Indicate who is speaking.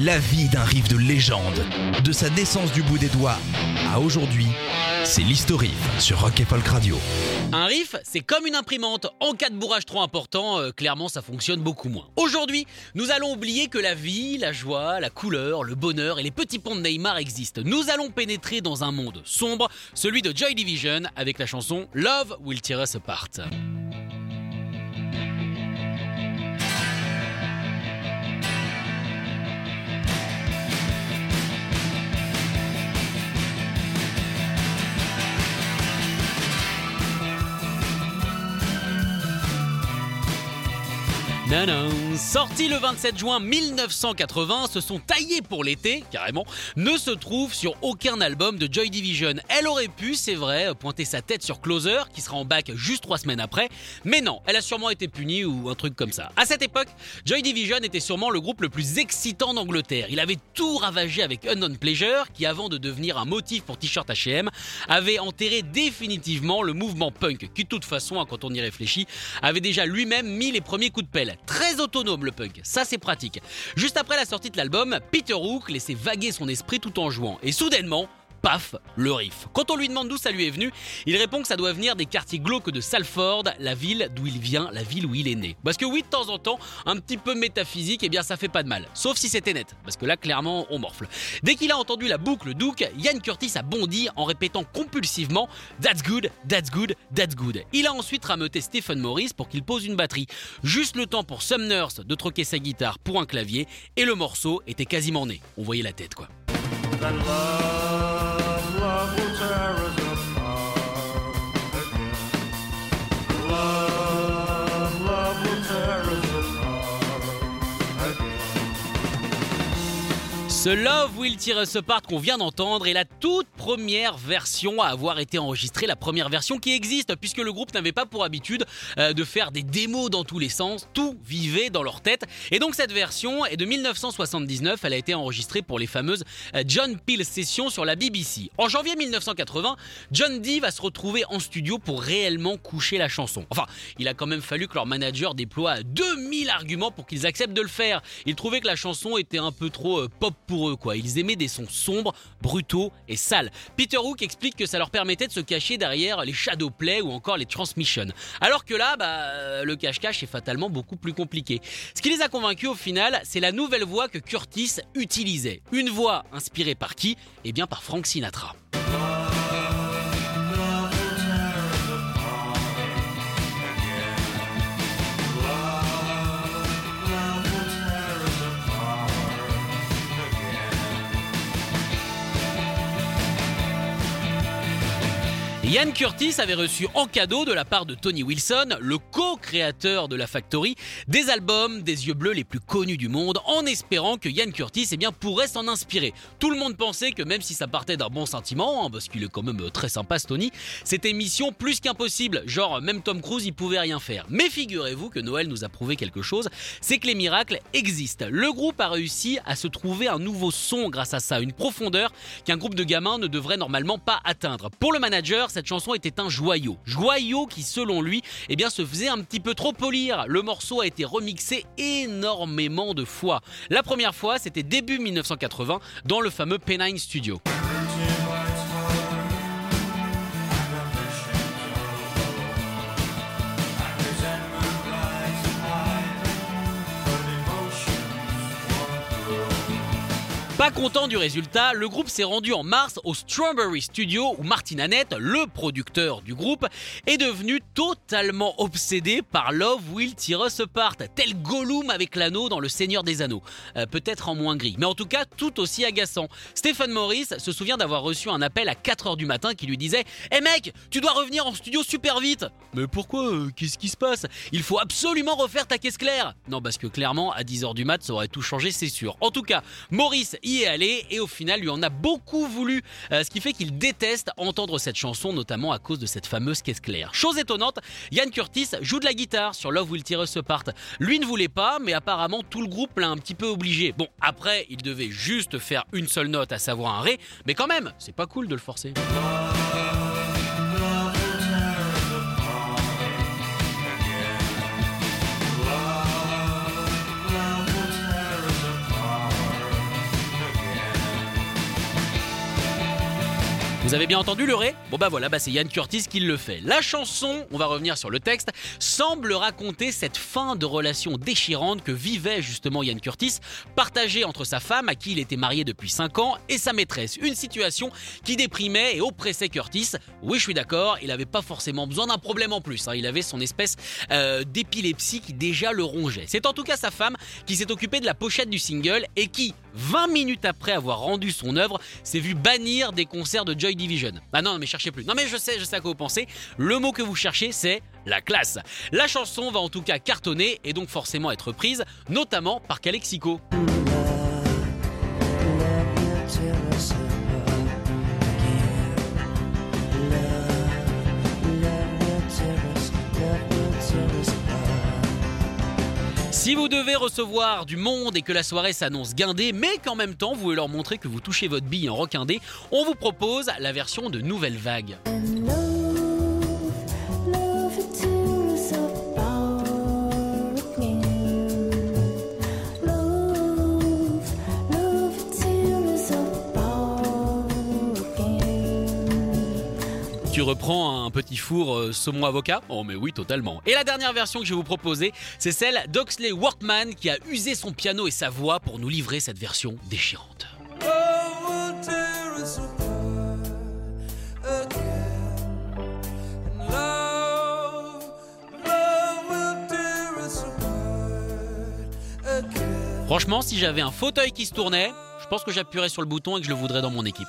Speaker 1: La vie d'un riff de légende, de sa naissance du bout des doigts à aujourd'hui, c'est l'historif sur Rock et Folk Radio.
Speaker 2: Un riff, c'est comme une imprimante. En cas de bourrage trop important, euh, clairement, ça fonctionne beaucoup moins. Aujourd'hui, nous allons oublier que la vie, la joie, la couleur, le bonheur et les petits ponts de Neymar existent. Nous allons pénétrer dans un monde sombre, celui de Joy Division, avec la chanson Love Will Tear Us Apart. Non, non. Sorti le 27 juin 1980, se sont taillés pour l'été, carrément, ne se trouve sur aucun album de Joy Division. Elle aurait pu, c'est vrai, pointer sa tête sur Closer, qui sera en bac juste trois semaines après, mais non, elle a sûrement été punie ou un truc comme ça. À cette époque, Joy Division était sûrement le groupe le plus excitant d'Angleterre. Il avait tout ravagé avec Unknown Pleasure, qui avant de devenir un motif pour t-shirt H&M, avait enterré définitivement le mouvement punk, qui de toute façon, hein, quand on y réfléchit, avait déjà lui-même mis les premiers coups de pelle. Très autonome le punk, ça c'est pratique. Juste après la sortie de l'album, Peter Hook laissait vaguer son esprit tout en jouant. Et soudainement, paf, le riff. Quand on lui demande d'où ça lui est venu, il répond que ça doit venir des quartiers glauques de Salford, la ville d'où il vient, la ville où il est né. Parce que oui, de temps en temps, un petit peu métaphysique, eh bien ça fait pas de mal. Sauf si c'était net, parce que là, clairement, on morfle. Dès qu'il a entendu la boucle Duke, Ian Curtis a bondi en répétant compulsivement That's good, that's good, that's good. Il a ensuite rameuté Stephen Morris pour qu'il pose une batterie. Juste le temps pour Sumners de troquer sa guitare pour un clavier, et le morceau était quasiment né. On voyait la tête, quoi. Ce Love Will Tear Us Apart qu'on vient d'entendre est la toute première version à avoir été enregistrée, la première version qui existe, puisque le groupe n'avait pas pour habitude euh, de faire des démos dans tous les sens, tout vivait dans leur tête. Et donc cette version est de 1979, elle a été enregistrée pour les fameuses euh, John Peel Sessions sur la BBC. En janvier 1980, John Dee va se retrouver en studio pour réellement coucher la chanson. Enfin, il a quand même fallu que leur manager déploie 2000 arguments pour qu'ils acceptent de le faire. Ils trouvaient que la chanson était un peu trop euh, pop eux, quoi. Ils aimaient des sons sombres, brutaux et sales. Peter Hook explique que ça leur permettait de se cacher derrière les shadow play ou encore les transmissions. Alors que là, bah, euh, le cache-cache est fatalement beaucoup plus compliqué. Ce qui les a convaincus au final, c'est la nouvelle voix que Curtis utilisait. Une voix inspirée par qui? Eh bien par Frank Sinatra. Ian Curtis avait reçu en cadeau de la part de Tony Wilson, le co-créateur de la Factory, des albums des yeux bleus les plus connus du monde, en espérant que Ian Curtis eh pourrait s'en inspirer. Tout le monde pensait que même si ça partait d'un bon sentiment, hein, parce qu'il est quand même euh, très sympa ce Tony, c'était mission plus qu'impossible. Genre, même Tom Cruise, il pouvait rien faire. Mais figurez-vous que Noël nous a prouvé quelque chose, c'est que les miracles existent. Le groupe a réussi à se trouver un nouveau son grâce à ça, une profondeur qu'un groupe de gamins ne devrait normalement pas atteindre. Pour le manager, chanson était un joyau. Joyau qui, selon lui, eh bien, se faisait un petit peu trop polir. Le morceau a été remixé énormément de fois. La première fois, c'était début 1980 dans le fameux P9 Studio. Pas content du résultat, le groupe s'est rendu en mars au Strawberry Studio où Martin Annette, le producteur du groupe, est devenu totalement obsédé par Love Will Tear Us Apart, tel Gollum avec l'anneau dans Le Seigneur des Anneaux. Euh, Peut-être en moins gris, mais en tout cas tout aussi agaçant. Stephen Morris se souvient d'avoir reçu un appel à 4h du matin qui lui disait Hé mec, tu dois revenir en studio super vite Mais pourquoi euh, Qu'est-ce qui se passe Il faut absolument refaire ta caisse claire Non, parce que clairement, à 10h du mat, ça aurait tout changé, c'est sûr. En tout cas, Maurice est allé et au final lui en a beaucoup voulu, euh, ce qui fait qu'il déteste entendre cette chanson, notamment à cause de cette fameuse caisse claire. Chose étonnante, Ian Curtis joue de la guitare sur Love Will Tear Us Apart. Lui ne voulait pas, mais apparemment tout le groupe l'a un petit peu obligé. Bon, après, il devait juste faire une seule note, à savoir un ré, mais quand même, c'est pas cool de le forcer. Vous avez bien entendu le ré Bon bah voilà, bah c'est Ian Curtis qui le fait. La chanson, on va revenir sur le texte, semble raconter cette fin de relation déchirante que vivait justement Ian Curtis, partagée entre sa femme à qui il était marié depuis 5 ans et sa maîtresse. Une situation qui déprimait et oppressait Curtis. Oui, je suis d'accord, il avait pas forcément besoin d'un problème en plus. hein. Il avait son espèce euh, d'épilepsie qui déjà le rongeait. C'est en tout cas sa femme qui s'est occupée de la pochette du single et qui, 20 minutes après avoir rendu son œuvre, s'est vu bannir des concerts de Joy Division. Ah non, mais cherchez plus. Non mais je sais, je sais à quoi vous pensez. Le mot que vous cherchez, c'est la classe. La chanson va en tout cas cartonner et donc forcément être prise, notamment par Calexico. Si vous devez recevoir du monde et que la soirée s'annonce guindée, mais qu'en même temps vous voulez leur montrer que vous touchez votre bille en rockindé, on vous propose la version de Nouvelle Vague. Tu reprends un petit four euh, saumon avocat? Oh mais oui, totalement. Et la dernière version que je vais vous proposer, c'est celle d'Oxley Workman qui a usé son piano et sa voix pour nous livrer cette version déchirante. Franchement, si j'avais un fauteuil qui se tournait, je pense que j'appuierais sur le bouton et que je le voudrais dans mon équipe.